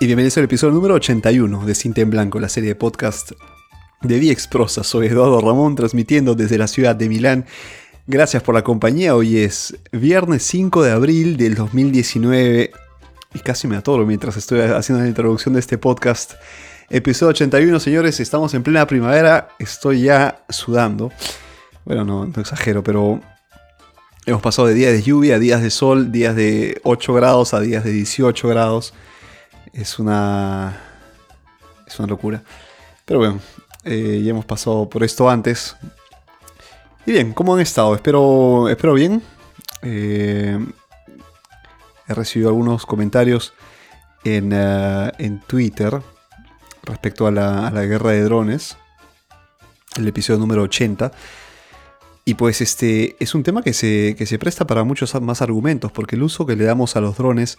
y bienvenidos al episodio número 81 de Cinta en Blanco, la serie de podcast de Vía Exprosa. Soy Eduardo Ramón, transmitiendo desde la ciudad de Milán. Gracias por la compañía. Hoy es viernes 5 de abril del 2019 y casi me atoro mientras estoy haciendo la introducción de este podcast. Episodio 81, señores, estamos en plena primavera, estoy ya sudando. Bueno, no, no exagero, pero hemos pasado de días de lluvia a días de sol, días de 8 grados a días de 18 grados es una. Es una locura. Pero bueno, eh, ya hemos pasado por esto antes. Y bien, ¿cómo han estado? Espero, espero bien. Eh, he recibido algunos comentarios en, eh, en Twitter respecto a la, guerra de drones. El episodio número 80. Y pues este es un tema que se, que se presta para muchos más argumentos, porque el uso que le damos a los drones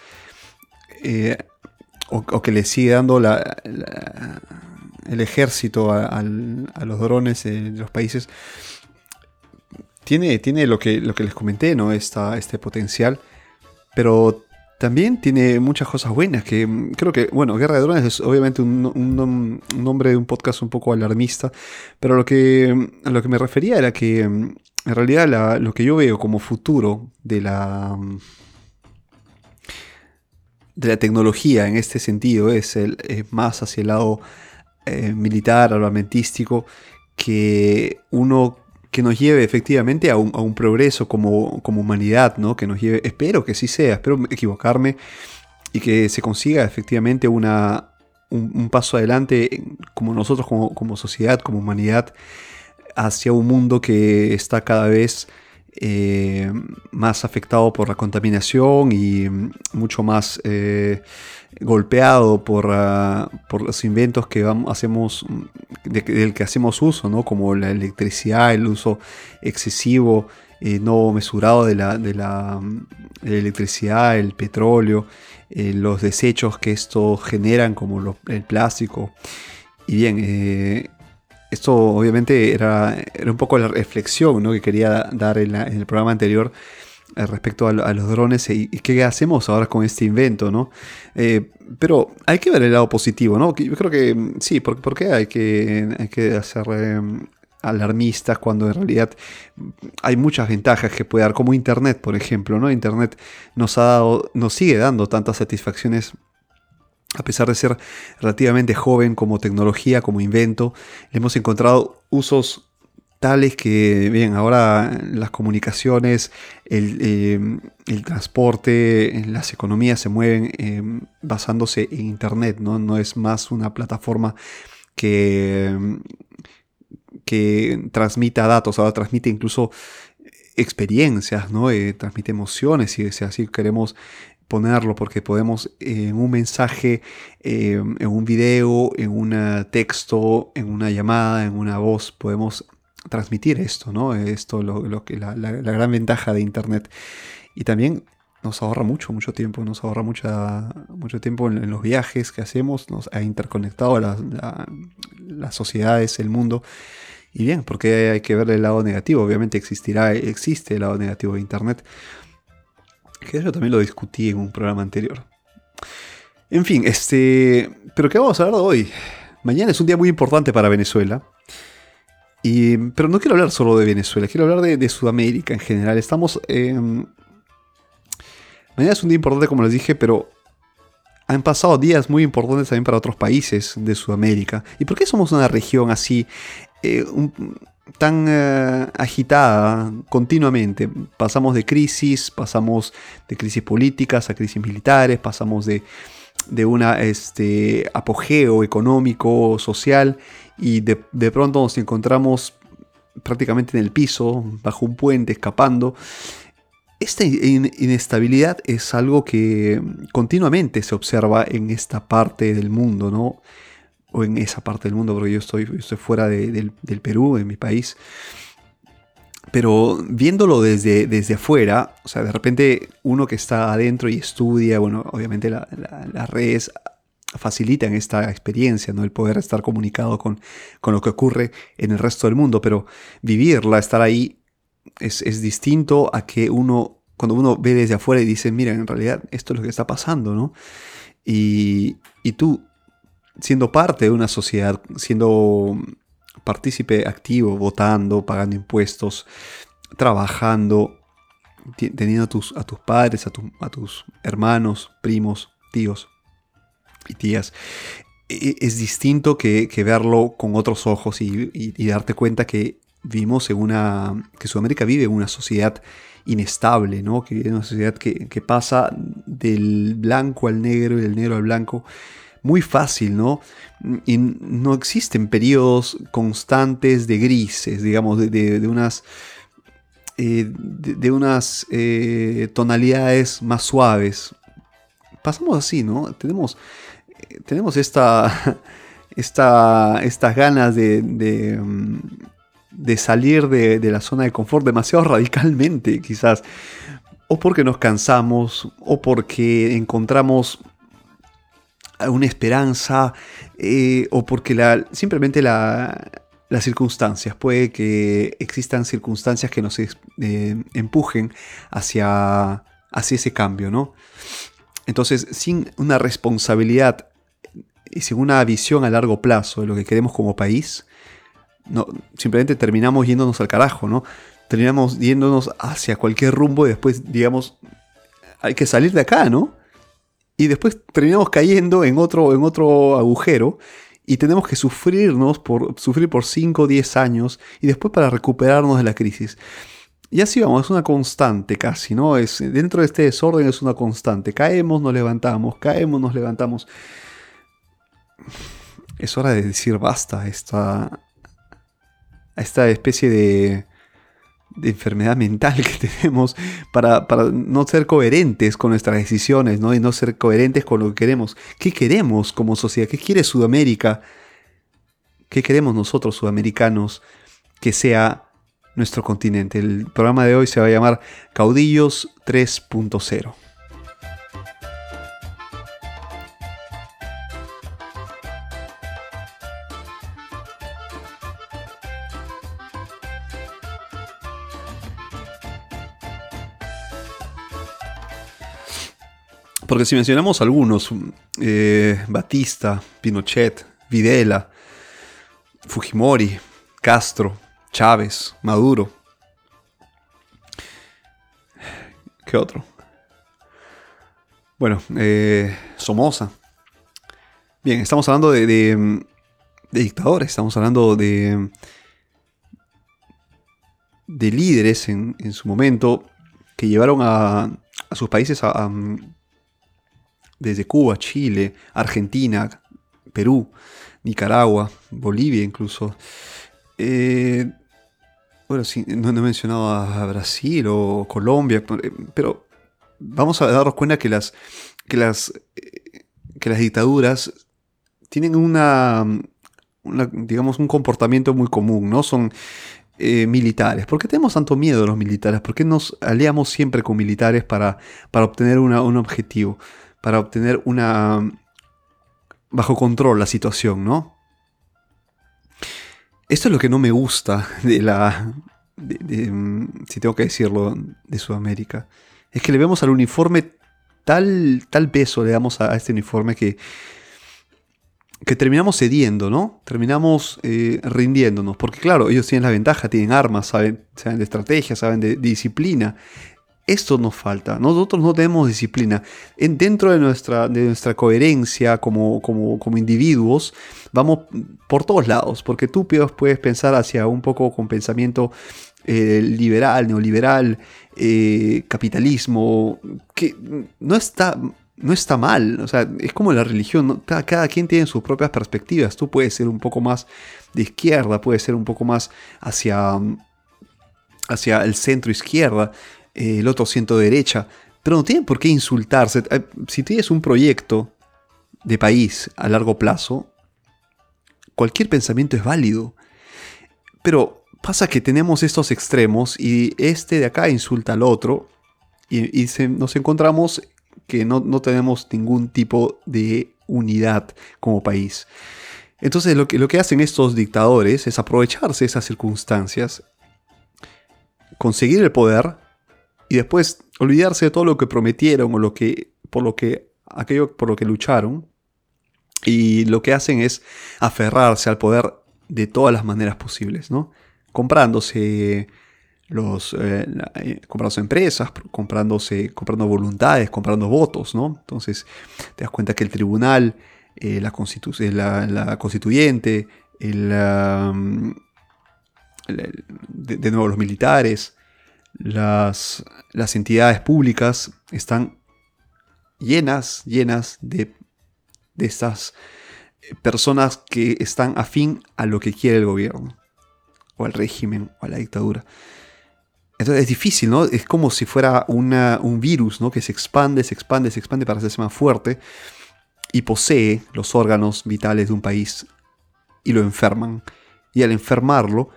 o, que le sigue dando el ejército a, los drones de los países, tiene, tiene lo, que, lo que les comenté, ¿no? este potencial, pero también tiene muchas cosas buenas, que mm, creo que, bueno, Guerra de Drones es obviamente un, nombre de un podcast un poco alarmista, pero lo que, a lo que me refería era que mm, en realidad lo que yo veo como futuro de la mm, de la tecnología en este sentido es, el, más hacia el lado eh, militar, armamentístico, que uno que nos lleve efectivamente a un, progreso como, como, humanidad, ¿no? Que nos lleve, espero que sí sea, espero equivocarme y que se consiga efectivamente una, un, paso adelante como nosotros como, como, sociedad, como humanidad, hacia un mundo que está cada vez eh, más afectado por la contaminación y mucho más eh, golpeado por, ah, por, los inventos que hacemos, del que hacemos uso, ¿no? como la electricidad, el uso excesivo, eh, no mesurado de la, de la, electricidad, el petróleo, los desechos que esto generan, como el plástico. Y bien, esto obviamente era, era, un poco la reflexión que quería dar en, el programa anterior eh, respecto a, los drones y, qué hacemos ahora con este invento, ¿no? Eh, pero hay que ver el lado positivo, ¿no? Yo creo que mm, sí, ¿por, qué hay que, hay que hacer em, alarmistas cuando en realidad hay muchas ventajas que puede dar, como Internet, por ejemplo, ¿no? Internet nos ha dado, nos sigue dando tantas satisfacciones a pesar de ser relativamente joven como tecnología, como invento, le hemos encontrado usos tales que, bien, ahora las comunicaciones, el, eh, transporte, las economías se mueven eh, basándose en Internet, ¿no? no es más una plataforma que, que transmita datos, ahora transmite incluso experiencias, ¿no? Eh, transmite emociones, si, si así queremos ponerlo porque podemos en un mensaje, em, en un video, en un texto, en una llamada, en una voz, podemos transmitir esto, ¿no? Esto lo, lo que la, la, gran ventaja de Internet. Y también nos ahorra mucho, mucho tiempo, nos ahorra mucha, mucho tiempo en, los viajes que hacemos, nos ha interconectado a las sociedades, el mundo. Y bien, porque hay que ver el lado negativo, obviamente existirá, existe el lado negativo de Internet, que yo también lo discutí en un programa anterior. En fin, este. Pero ¿qué vamos a hablar de hoy? Mañana es un día muy importante para Venezuela. Y, pero no quiero hablar solo de Venezuela, quiero hablar de, Sudamérica en general. Estamos. mañana es un día importante, como les dije, pero han pasado días muy importantes también para otros países de Sudamérica. ¿Y por qué somos una región así? Eh, tan eh, agitada continuamente. Pasamos de crisis, pasamos de crisis políticas a crisis militares, pasamos de, de un este, apogeo económico, social, y de, pronto nos encontramos prácticamente en el piso, bajo un puente, escapando. Esta inestabilidad es algo que continuamente se observa en esta parte del mundo, ¿no? O en esa parte del mundo, porque yo estoy, estoy fuera del, Perú, en mi país. Pero viéndolo desde, desde afuera, o sea, de repente uno que está adentro y estudia, bueno, obviamente las redes facilitan esta experiencia, ¿no? El poder estar comunicado con, con, lo que ocurre en el resto del mundo, pero vivirla, estar ahí, es, es distinto a que uno cuando uno ve desde afuera y dice, mira, en realidad esto es lo que está pasando, ¿no? Y, y tú, siendo parte de una sociedad, siendo partícipe activo, votando, pagando impuestos, trabajando, teniendo a tus, a tus padres, a, tus hermanos, primos, tíos y tías, e, es distinto que, verlo con otros ojos y, darte cuenta que vivimos en una. que Sudamérica vive en una sociedad inestable, ¿no? Que vive una sociedad que, pasa del blanco al negro y del negro al blanco muy fácil, ¿no? Y no existen periodos constantes de grises, digamos, de, unas. Eh, de, unas eh, tonalidades más suaves. Pasamos así, ¿no? Tenemos tenemos esta, esta, estas ganas de, de, salir de, la zona de confort demasiado radicalmente, quizás. O porque nos cansamos, o porque encontramos una esperanza, eh, o porque la, simplemente las circunstancias, puede que existan circunstancias que nos eh, empujen hacia, hacia ese cambio, ¿no? Entonces, sin una responsabilidad y sin una visión a largo plazo de lo que queremos como país, no, simplemente terminamos yéndonos al carajo, ¿no? Terminamos yéndonos hacia cualquier rumbo y después, digamos, hay que salir de acá, ¿no? Y después terminamos cayendo en otro, en otro agujero y tenemos que sufrirnos por, sufrir por 5 o 10 años y después para recuperarnos de la crisis. Y así vamos, es una constante casi, ¿no? Es, dentro de este desorden es una constante. Caemos, nos levantamos, caemos, nos levantamos. Es hora de decir basta esta, a esta especie de, de enfermedad mental que tenemos para, para, no ser coherentes con nuestras decisiones, ¿no? Y no ser coherentes con lo que queremos. ¿Qué queremos como sociedad? ¿Qué quiere Sudamérica? ¿Qué queremos nosotros, sudamericanos, que sea nuestro continente. El programa de hoy se va a llamar Caudillos 3.0. Porque si mencionamos algunos, eh, Batista, Pinochet, Videla, Fujimori, Castro, Chávez, Maduro. ¿Qué otro? Bueno, eh, Somoza. Bien, estamos hablando de, dictadores, estamos hablando de, de líderes en, su momento que llevaron a, sus países desde Cuba, Chile, Argentina, Perú, Nicaragua, Bolivia incluso. Eh, bueno, sí, no, he mencionado a Brasil o Colombia, eh, pero vamos a darnos cuenta que las, que las, eh, que las dictaduras tienen una, digamos, un comportamiento muy común, ¿no? Son eh, militares. ¿Por qué tenemos tanto miedo a los militares? ¿Por qué nos aliamos siempre con militares para, para obtener un objetivo? Para obtener una... bajo control la situación, ¿no? Esto es lo que no me gusta de la. Si tengo que decirlo, de Sudamérica. Es que le vemos al uniforme tal, tal peso, le damos a, este uniforme que. que terminamos cediendo, ¿no? Terminamos eh, rindiéndonos. Porque, claro, ellos tienen la ventaja, tienen armas, saben, saben de estrategia, saben de disciplina. Esto nos falta. Nosotros no tenemos disciplina. En, dentro de nuestra, de nuestra coherencia como, como, como, individuos, vamos por todos lados, porque tú puedes pensar hacia un poco con pensamiento eh, liberal, neoliberal, eh, capitalismo, que no está, no está mal. O sea, es como la religión. Cada, cada, quien tiene sus propias perspectivas. Tú puedes ser un poco más de izquierda, puedes ser un poco más hacia, hacia el centro izquierda el otro siento derecha, pero no tienen por qué insultarse. Eh, si tienes un proyecto de país a largo plazo, cualquier pensamiento es válido. Pero pasa que tenemos estos extremos y este de acá insulta al otro y, nos encontramos que no, tenemos ningún tipo de unidad como país. Entonces lo que, lo que hacen estos dictadores es aprovecharse esas circunstancias, conseguir el poder y después olvidarse de todo lo que prometieron o lo que, por lo que, aquello por lo que lucharon. Y lo que hacen es aferrarse al poder de todas las maneras posibles, ¿no? Comprándose los eh, eh, empresas, comprándose, comprando voluntades, comprando votos, ¿no? Entonces te das cuenta que el tribunal, eh, la, la, constituyente, el, de, nuevo los militares, las, las entidades públicas están llenas, llenas de, de estas personas que están afín a lo que quiere el gobierno, o al régimen, o a la dictadura. Entonces es difícil, ¿no? Es como si fuera un virus, ¿no? Que se expande, se expande, se expande para hacerse más fuerte y posee los órganos vitales de un país y lo enferman. Y al enfermarlo,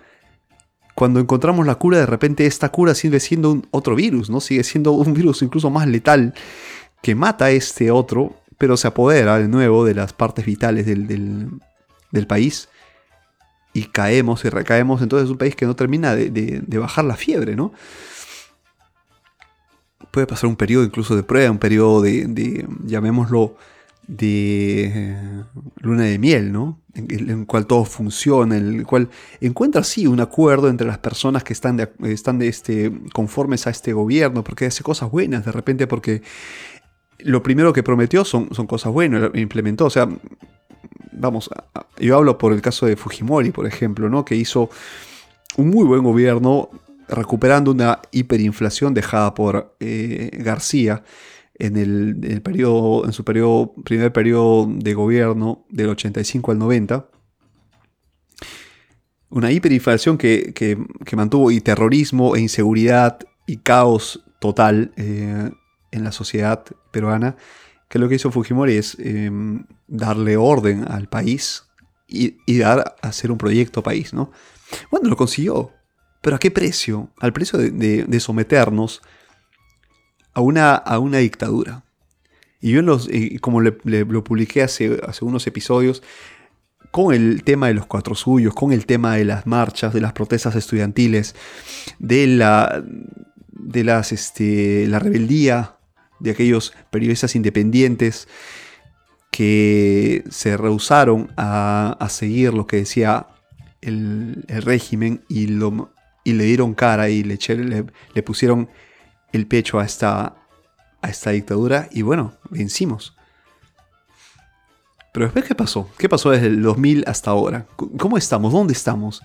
cuando encontramos la cura, de repente esta cura sigue siendo un otro virus, ¿no? Sigue siendo un virus incluso más letal que mata a este otro, pero se apodera de nuevo de las partes vitales del, del país y caemos y recaemos. Entonces es un país que no termina de, bajar la fiebre, ¿no? Puede pasar un periodo incluso de prueba, un periodo de, llamémoslo, de eh, luna de miel, ¿no? En, el cual todo funciona, en el cual encuentra sí un acuerdo entre las personas que están, de, están de este, conformes a este gobierno, porque hace cosas buenas de repente, porque lo primero que prometió son, son cosas buenas, implementó, o sea, vamos, yo hablo por el caso de Fujimori, por ejemplo, ¿no? que hizo un muy buen gobierno recuperando una hiperinflación dejada por eh, García en, el, periodo, en su periodo, primer periodo de gobierno del 85 al 90. Una hiperinflación que, mantuvo y terrorismo e inseguridad y caos total eh, en la sociedad peruana que lo que hizo Fujimori es em, darle orden al país y, dar a hacer un proyecto país, ¿no? Bueno, lo consiguió, pero ¿a qué precio? Al precio de, someternos a una, a una dictadura. Y yo, como lo publiqué hace, hace unos episodios, con el tema de los cuatro suyos, con el tema de las marchas, de las protestas estudiantiles, de la, de las, este, la rebeldía de aquellos periodistas independientes que se rehusaron a, seguir lo que decía el, régimen y, lo, y, le dieron cara y le, le, pusieron el pecho a esta, a esta dictadura y bueno, vencimos. Pero después, ¿qué pasó? ¿Qué pasó desde el 2000 hasta ahora? ¿Cómo estamos? ¿Dónde estamos?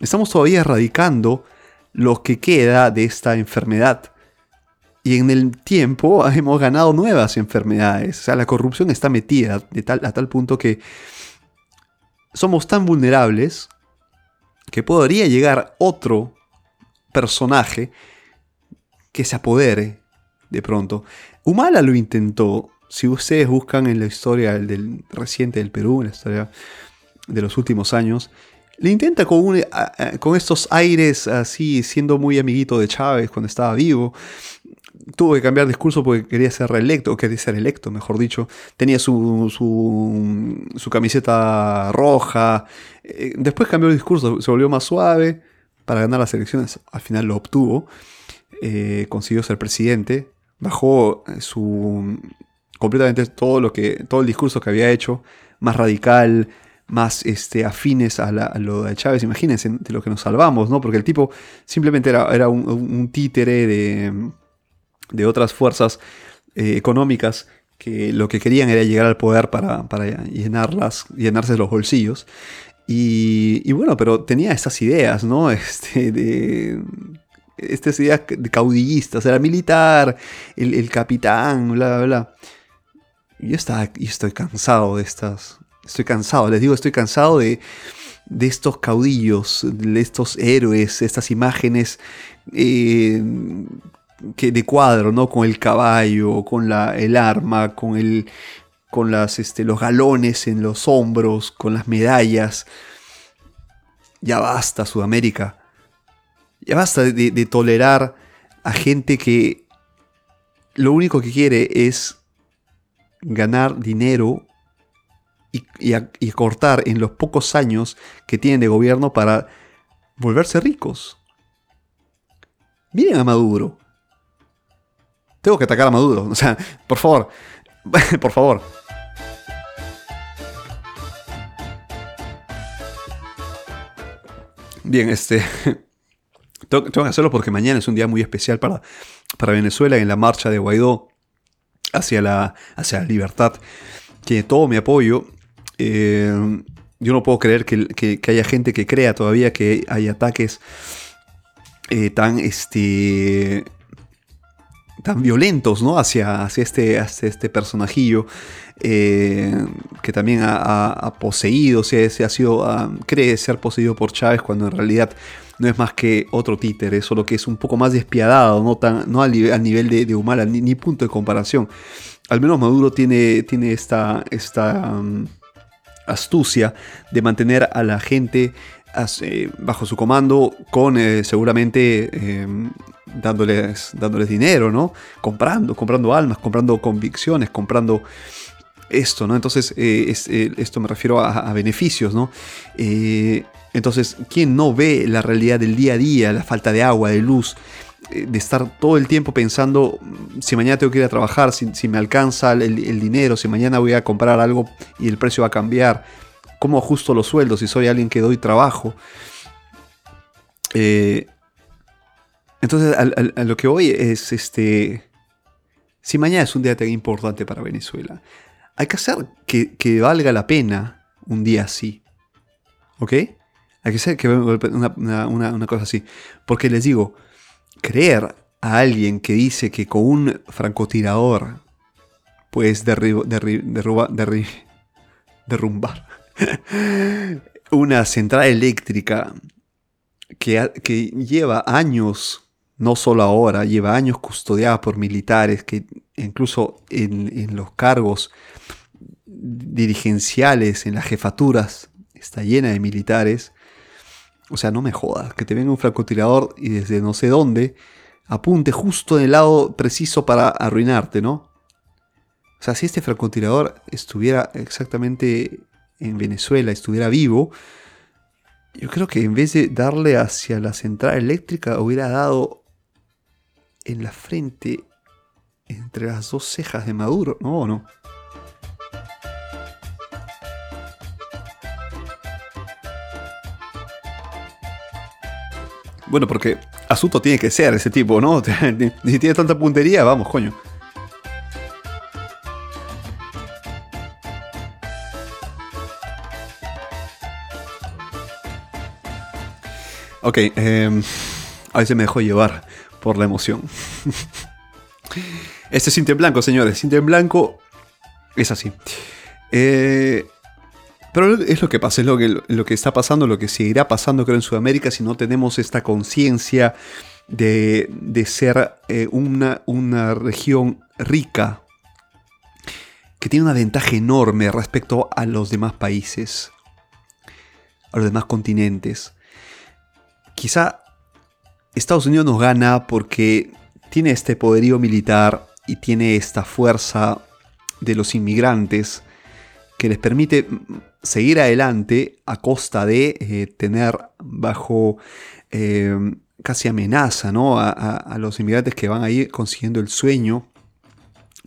Estamos todavía erradicando lo que queda de esta enfermedad y en el tiempo hemos ganado nuevas enfermedades. O sea, la corrupción está metida de tal, a tal punto que somos tan vulnerables que podría llegar otro personaje que se apodere de pronto. Humala lo intentó. Si ustedes buscan en la historia del, reciente del Perú, en la historia de los últimos años, le intenta con, con estos aires así, siendo muy amiguito de Chávez cuando estaba vivo tuvo que cambiar discurso porque quería ser reelecto, o quería ser electo, mejor dicho. Tenía su, su, camiseta roja. Eh, después cambió el discurso, se volvió más suave para ganar las elecciones. Al final lo obtuvo. Eh, consiguió ser presidente. Bajó eh, su completamente todo lo que todo el discurso que había hecho más radical más este, afines a, lo de Chávez imagínense de lo que nos salvamos no porque el tipo simplemente era, era un títere de de otras fuerzas eh, económicas que lo que querían era llegar al poder para, llenarlas, llenarse los bolsillos. Y, bueno, pero tenía estas ideas, ¿no? Este, de, estas ideas de caudillistas, era militar, el, capitán, bla, bla, bla. Yo, estaba, yo estoy cansado de estas, estoy cansado, les digo, estoy cansado de, de estos caudillos, de estos héroes, estas imágenes eh, que de cuadro, ¿no? Con el caballo, con la, el arma, con, el, con las, este, los galones en los hombros, con las medallas. Ya basta, Sudamérica. Ya basta de, tolerar a gente que lo único que quiere es ganar dinero y, cortar en los pocos años que tienen de gobierno para volverse ricos. Miren a Maduro. tengo que atacar a Maduro. O sea, por favor, por favor. Bien, este. Tengo, que hacerlo porque mañana es un día muy especial para, para Venezuela en la marcha de Guaidó hacia la, hacia la libertad. Tiene todo mi apoyo. Eh, yo no puedo creer que, haya gente que crea todavía que hay ataques eh, tan, este, tan violentos ¿no? hacia, hacia, este, este personajillo eh, que también ha, poseído, se, ha sido, cree ser poseído por Chávez cuando en realidad no es más que otro títere, solo que es un poco más despiadado, no, tan, no al, nivel de, de Humala, ni, punto de comparación. Al menos Maduro tiene, tiene esta, esta um, astucia de mantener a la gente eh, bajo su comando con eh, seguramente em, dándoles, dándoles dinero, ¿no? Comprando, comprando almas, comprando convicciones, comprando esto, ¿no? Entonces, eh, esto me refiero a, beneficios, ¿no? Entonces, ¿quién no ve la realidad del día a día, la falta de agua, de luz, eh, de estar todo el tiempo pensando mm, si mañana tengo que ir a trabajar, si, me alcanza el, dinero, si mañana voy a comprar algo y el precio va a cambiar, cómo ajusto los sueldos si soy alguien que doy trabajo? Eh, entonces, a, lo que voy es este. Si mañana es un día tan importante para Venezuela, hay que hacer que, que valga la pena un día así. ¿Ok? Hay que ser que una, una, cosa así. Porque les digo, creer a alguien que dice que con un francotirador puedes derrumbar una central eléctrica que, que, lleva años, no solo ahora, lleva años custodiada por militares que incluso en, los cargos dirigenciales, en las jefaturas, está llena de militares o sea, no me jodas, que te venga un francotirador y desde no sé dónde apunte justo en el lado preciso para arruinarte, ¿no? O sea, si este francotirador estuviera exactamente en Venezuela, estuviera vivo, yo creo que en vez de darle hacia la central eléctrica, hubiera dado en la frente entre las dos cejas de Maduro, ¿no? ¿O no? Bueno, porque asunto tiene que ser ese tipo, ¿no? si tiene tanta puntería, vamos, coño. Ok, em, a veces me dejó llevar por la emoción. este es Cinta en Blanco, señores. Cinta en Blanco es así. Eh, pero es lo que pasa, es lo que, lo que está pasando, lo que seguirá pasando creo en Sudamérica si no tenemos esta conciencia de, ser eh, una, una región rica que tiene una ventaja enorme respecto a los demás países, a los demás continentes. Quizá Estados Unidos nos gana porque tiene este poderío militar y tiene esta fuerza de los inmigrantes que les permite seguir adelante a costa de eh, tener bajo eh, casi amenaza ¿no? a, los inmigrantes que van ahí consiguiendo el sueño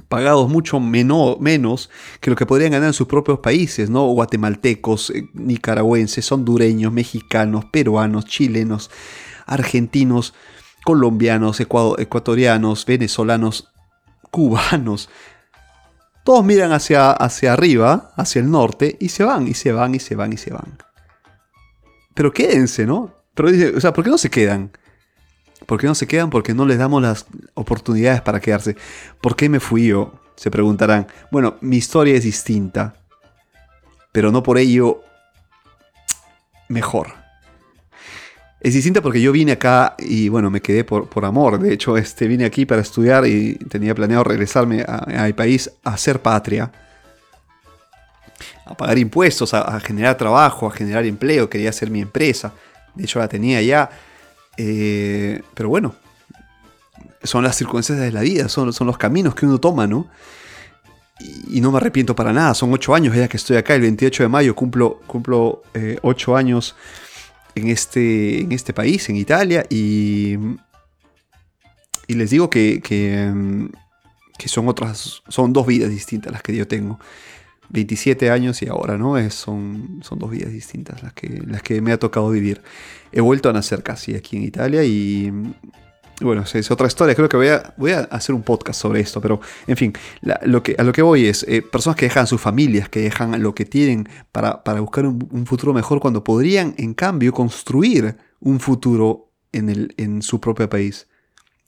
pagados mucho menos que lo que podrían ganar en sus propios países, ¿no? Guatemaltecos, eh, nicaragüenses, hondureños, mexicanos, peruanos, chilenos, argentinos, colombianos, ecuatorianos, venezolanos, cubanos, todos miran hacia, hacia arriba, hacia el norte, y se van, y se van, y se van, y se van. Pero quédense, ¿no? Pero o sea, ¿por qué no se quedan? ¿Por qué no se quedan? Porque no les damos las oportunidades para quedarse. ¿Por qué me fui yo? Se preguntarán. Bueno, mi historia es distinta. Pero no por ello mejor. Es distinta porque yo vine acá y bueno, me quedé por, por amor. De hecho, este, vine aquí para estudiar y tenía planeado regresarme a, mi país a hacer patria. A pagar impuestos, a, generar trabajo, a generar empleo. Quería hacer mi empresa. De hecho, la tenía ya. Eh, pero bueno, son las circunstancias de la vida, son, son los caminos que uno toma, ¿no? Y, no me arrepiento para nada. Son ocho años ya que estoy acá. El 28 de mayo cumplo, cumplo eh, ocho años en este, en este país, en Italia, y, y les digo que, mm, que son otras, son dos vidas distintas las que yo tengo. 27 años y ahora, ¿no? Es, son, son dos vidas distintas las que, las que me ha tocado vivir. He vuelto a nacer casi aquí en Italia y, bueno, es otra historia. Creo que voy a, voy a hacer un podcast sobre esto, pero en fin, lo que, a lo que voy es eh, personas que dejan sus familias, que dejan lo que tienen para, buscar un, futuro mejor cuando podrían, en cambio, construir un futuro en, el, en su propio país.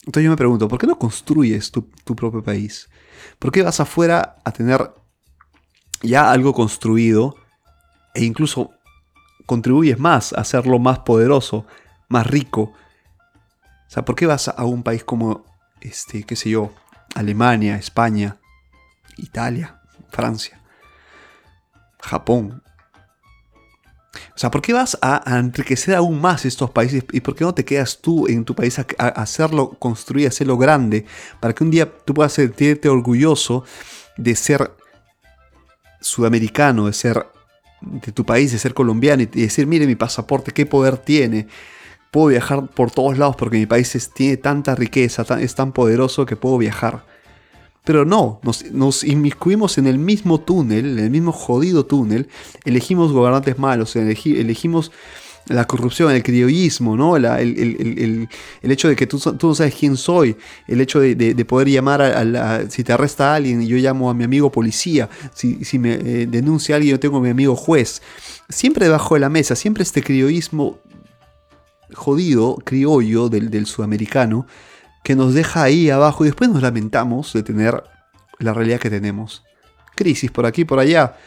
Entonces yo me pregunto, ¿por qué no construyes tu, tu propio país? ¿Por qué vas afuera a tener ya algo construido e incluso contribuyes más a hacerlo más poderoso, más rico. O sea, ¿por qué vas a un país como, este, qué sé yo, Alemania, España, Italia, Francia, Japón? O sea, ¿por qué vas a, enriquecer aún más estos países y por qué no te quedas tú en tu país a, hacerlo, construir, hacerlo grande, para que un día tú puedas sentirte orgulloso de ser sudamericano, de ser de tu país, de ser colombiano y decir, mire mi pasaporte, qué poder tiene. Puedo viajar por todos lados porque mi país tiene tanta riqueza, es tan poderoso que puedo viajar. Pero no, nos, nos, inmiscuimos en el mismo túnel, en el mismo jodido túnel, elegimos gobernantes malos, elegimos la corrupción, el criollismo, ¿no? el, hecho de que tú, tú, no sabes quién soy, el hecho de, poder llamar a, la, si te arresta a alguien yo llamo a mi amigo policía, si, si me eh, denuncia a alguien yo tengo a mi amigo juez, siempre debajo de la mesa, siempre este criollismo jodido, criollo del, del sudamericano, que nos deja ahí abajo y después nos lamentamos de tener la realidad que tenemos. Crisis por aquí, por allá.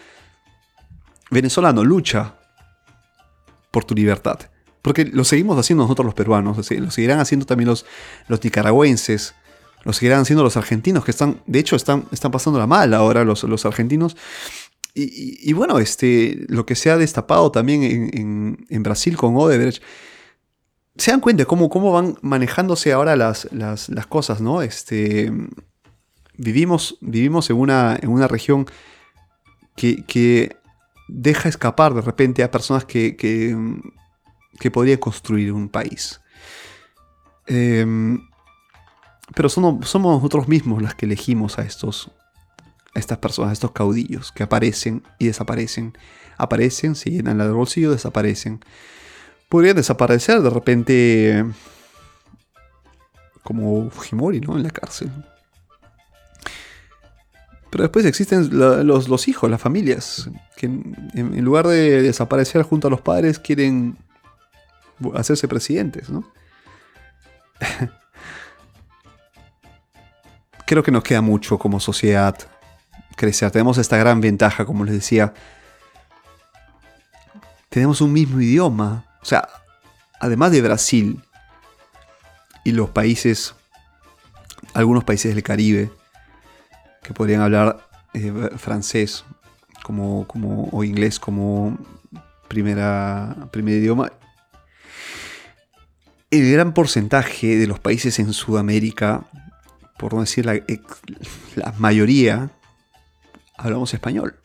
Venezolano, lucha, por tu libertad. Porque lo seguimos haciendo nosotros los peruanos, lo seguirán haciendo también los, los nicaragüenses, lo seguirán haciendo los argentinos, que están, de hecho, están, están la mal ahora los, los argentinos. Y, bueno, este, lo que se ha destapado también en, Brasil con Odebrecht, se dan cuenta cómo, cómo van manejándose ahora las, las, cosas, ¿no? Este, vivimos, vivimos en, una, en una región que, que deja escapar de repente a personas que, que, podrían construir un país. Em, pero somos, somos nosotros mismos las que elegimos a estos a estas personas, a estos caudillos que aparecen y desaparecen. Aparecen, se llenan el bolsillo, desaparecen. Podrían desaparecer de repente como Fujimori, ¿no? En la cárcel. Pero después existen los, hijos, las familias, que en, lugar de desaparecer junto a los padres quieren hacerse presidentes, ¿no? Creo que nos queda mucho como sociedad crecer. Tenemos esta gran ventaja, como les decía. Tenemos un mismo idioma. O sea, además de Brasil y los países, algunos países del Caribe, que podrían hablar eh, francés como, como, o inglés como primera, primer idioma. El gran porcentaje de los países en Sudamérica, por no decir la, la mayoría, hablamos español.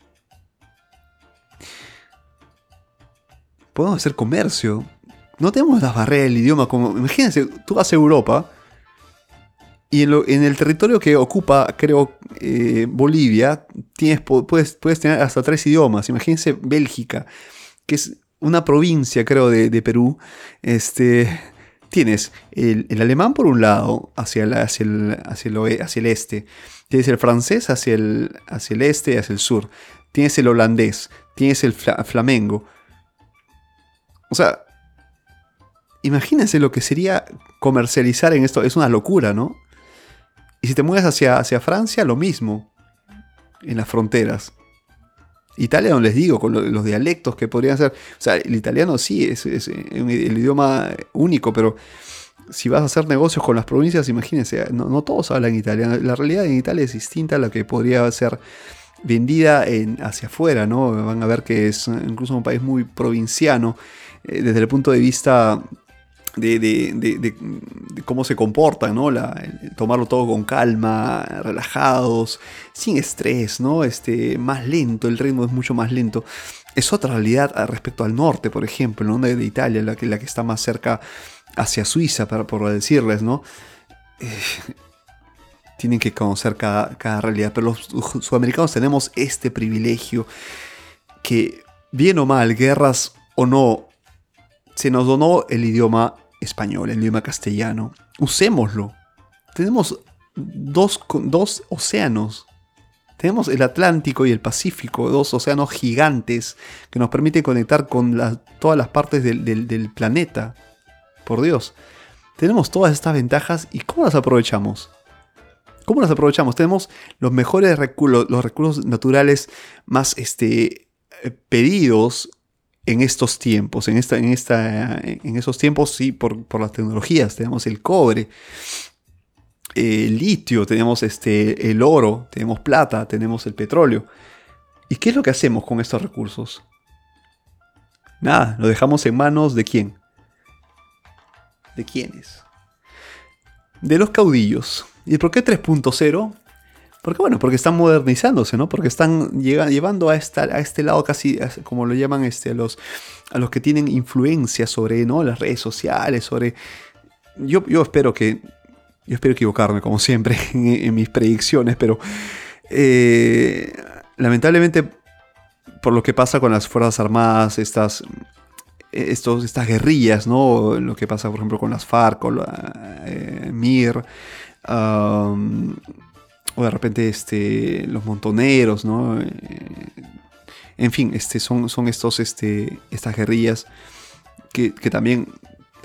Podemos hacer comercio. No tenemos las barreras del idioma como... Imagínense, tú vas a Europa y en, el territorio que ocupa, creo, eh, Bolivia, tienes, puedes, puedes tener hasta tres idiomas. Imagínense Bélgica, que es una provincia, creo, de, Perú. Este, tienes el, alemán por un lado, hacia el, hacia, el, hacia, el, este. Tienes el francés hacia el, hacia el este y hacia el sur. Tienes el holandés. Tienes el flamengo. O sea, imagínense lo que sería comercializar en esto. Es una locura, ¿no? Y si te mueves hacia, hacia Francia, lo mismo, en las fronteras. Italia, no les digo, con los dialectos que podrían ser. O sea, el italiano sí es, el idioma único, pero si vas a hacer negocios con las provincias, imagínense, no, todos hablan italiano. La realidad en Italia es distinta a la que podría ser vendida en, hacia afuera, ¿no? Van a ver que es incluso un país muy provinciano eh, desde el punto de vista de, cómo se comportan, ¿no? tomarlo todo con calma, relajados, sin estrés, ¿no? Este, más lento, el ritmo es mucho más lento. Es otra realidad respecto al norte, por ejemplo, ¿no? de, Italia, la que, está más cerca hacia Suiza, para, por decirles, ¿no? Eh, tienen que conocer cada realidad. Pero los sudamericanos tenemos este privilegio que, bien o mal, guerras o no, se nos donó el idioma español, el idioma castellano. Usémoslo. Tenemos dos, dos océanos. Tenemos el Atlántico y el Pacífico, dos océanos gigantes que nos permiten conectar con todas las partes del, planeta. Por Dios. Tenemos todas estas ventajas y ¿cómo las aprovechamos? ¿Cómo las aprovechamos? Tenemos los mejores recursos, los recursos naturales más este, eh, pedidos en estos tiempos, en, esta, en, esta, en esos tiempos sí por, las tecnologías, tenemos el cobre, el litio, tenemos este, el oro, tenemos plata, tenemos el petróleo. ¿Y qué es lo que hacemos con estos recursos? Nada, lo dejamos en manos de quién? ¿De quiénes? De los caudillos. ¿Y por qué 3.0? Porque bueno, porque están modernizándose, ¿no? Porque están llevando a, este lado casi, como lo llaman este, a, los, a los que tienen influencia sobre ¿no? las redes sociales, sobre... Yo, yo espero que... Yo espero equivocarme, como siempre, en, mis predicciones, pero... Eh, lamentablemente, por lo que pasa con las Fuerzas Armadas, estas, estos, estas guerrillas, ¿no? Lo que pasa, por ejemplo, con las FARC, con la eh, MIR, o de repente este, los montoneros, ¿no? Eh, en fin, este, son, son estos, este, estas guerrillas que, también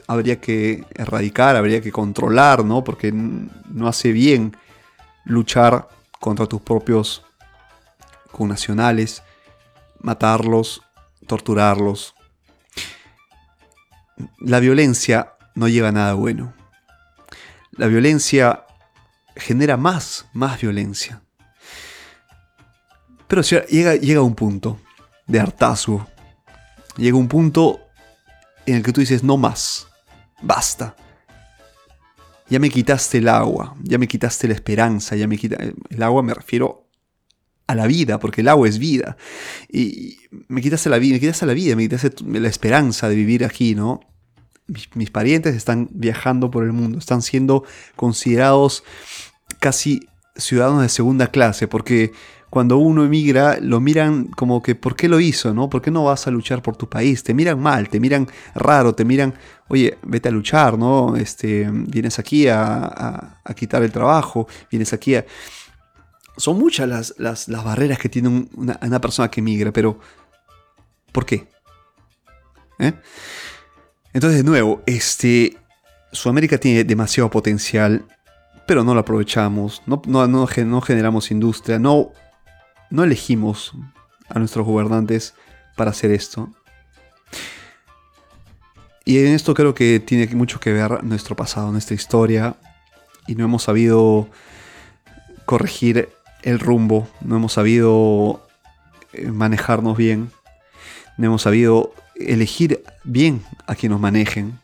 habría que erradicar, habría que controlar, ¿no? Porque no hace bien luchar contra tus propios connacionales, matarlos, torturarlos. La violencia no lleva a nada bueno. La violencia genera más, más violencia. Pero llega, llega un punto de hartazgo. Llega un punto en el que tú dices, no más, basta. Ya me quitaste el agua, ya me quitaste la esperanza, ya me quitaste... El agua me refiero a la vida, porque el agua es vida. Y me quitaste la vida, me quitaste la vida, me quitaste la esperanza de vivir aquí, ¿no? Mis, parientes están viajando por el mundo, están siendo considerados casi ciudadanos de segunda clase, porque cuando uno emigra lo miran como que ¿por qué lo hizo? ¿no? ¿Por qué no vas a luchar por tu país? Te miran mal, te miran raro, te miran, oye, vete a luchar, ¿no? Este, vienes aquí a, quitar el trabajo, vienes aquí a... Son muchas las, las, barreras que tiene una, una, persona que emigra, pero ¿por qué? ¿Eh? Entonces, de nuevo, este, Sudamérica tiene demasiado potencial, pero no lo aprovechamos, no, no, generamos industria, no, no elegimos a nuestros gobernantes para hacer esto. Y en esto creo que tiene mucho que ver nuestro pasado, nuestra historia, y no hemos sabido corregir el rumbo, no hemos sabido eh, manejarnos bien, no hemos sabido elegir bien a quien nos manejen,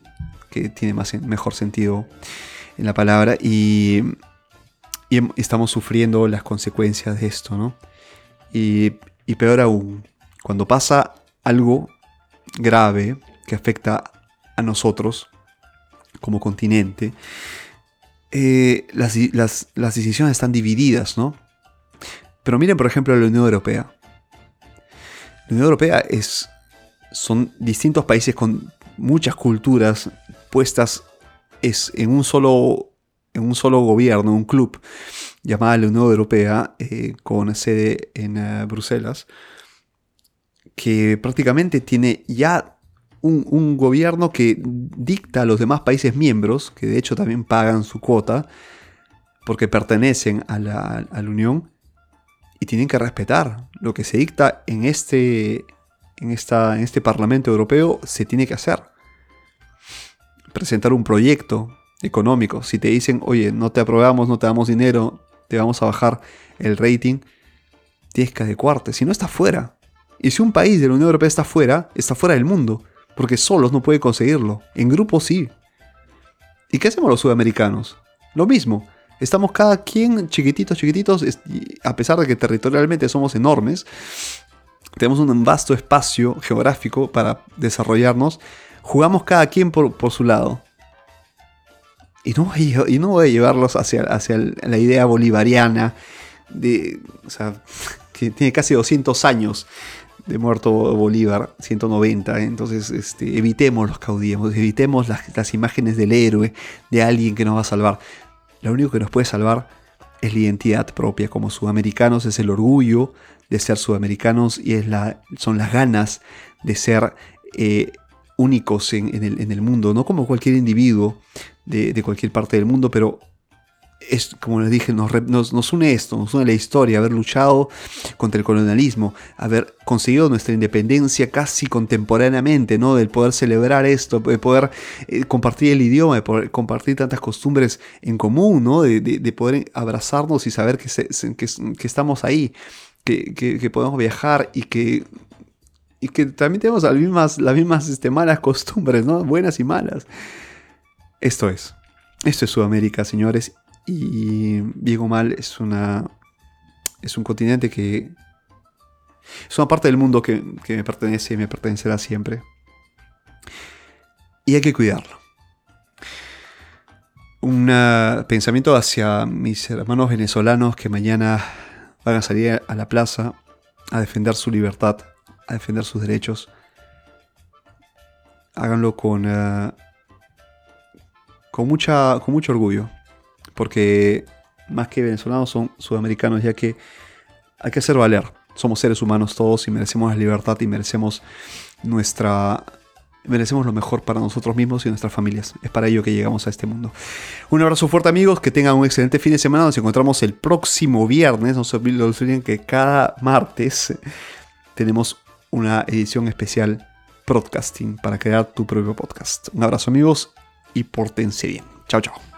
que tiene más, mejor sentido en la palabra, y, estamos sufriendo las consecuencias de esto, ¿no? Y, y peor aún, cuando pasa algo grave que afecta a nosotros como continente, eh, las, las, las, decisiones están divididas, ¿no? Pero miren, por ejemplo, la Unión Europea. La Unión Europea es son distintos países con muchas culturas puestas es en un solo en un solo gobierno, un club llamado la Unión Europea, eh, con sede en eh, Bruselas, que prácticamente tiene ya un, gobierno que dicta a los demás países miembros, que de hecho también pagan su cuota, porque pertenecen a la, a la Unión, y tienen que respetar lo que se dicta en este, en, esta, en este Parlamento Europeo se tiene que hacer. Presentar un proyecto económico. Si te dicen, oye, no te aprobamos, no te damos dinero, te vamos a bajar el rating, tienes que adecuarte. Si no, está fuera. Y si un país de la Unión Europea está fuera, está fuera del mundo. Porque solos no puede conseguirlo. En grupo sí. ¿Y qué hacemos los sudamericanos? Lo mismo. Estamos cada quien chiquititos, chiquititos, a pesar de que territorialmente somos enormes, tenemos un vasto espacio geográfico para desarrollarnos, jugamos cada quien por, su lado. Y no, y no voy a llevarlos hacia, hacia la idea bolivariana de, o sea, que tiene casi 200 años de muerto Bolívar, 190. Entonces, este, evitemos los caudillos, evitemos las, las, imágenes del héroe, de alguien que nos va a salvar. Lo único que nos puede salvar es la identidad propia como sudamericanos, es el orgullo de ser sudamericanos y es la, son las ganas de ser eh, únicos en, el, mundo, no como cualquier individuo de, de cualquier parte del mundo, pero es, como les dije, nos, nos, une esto, nos une la historia, haber luchado contra el colonialismo, haber conseguido nuestra independencia casi contemporáneamente, ¿no? Del poder celebrar esto, de poder eh, compartir el idioma, de poder compartir tantas costumbres en común, ¿no? De, poder abrazarnos y saber que, que, estamos ahí, que, podemos viajar y que, y que también tenemos las mismas, las mismas este, malas costumbres, ¿no? Buenas y malas. Esto es. Esto es Sudamérica, señores, y Diego Mal es una. Es un continente que. Es una parte del mundo que, me pertenece y me pertenecerá siempre. Y hay que cuidarlo. Un pensamiento hacia mis hermanos venezolanos que mañana a salir a la plaza a defender su libertad, a defender sus derechos. Háganlo con, eh, con, mucha, con mucho orgullo porque más que venezolanos son sudamericanos, ya que hay que hacer valer. Somos seres humanos todos y merecemos la libertad y merecemos nuestra merecemos lo mejor para nosotros mismos y nuestras familias. Es para ello que llegamos a este mundo. Un abrazo fuerte amigos, que tengan un excelente fin de semana. Nos encontramos el próximo viernes. No se olviden que cada martes tenemos una edición especial podcasting para crear tu propio podcast. Un abrazo amigos y pórtense bien. Chao, chao.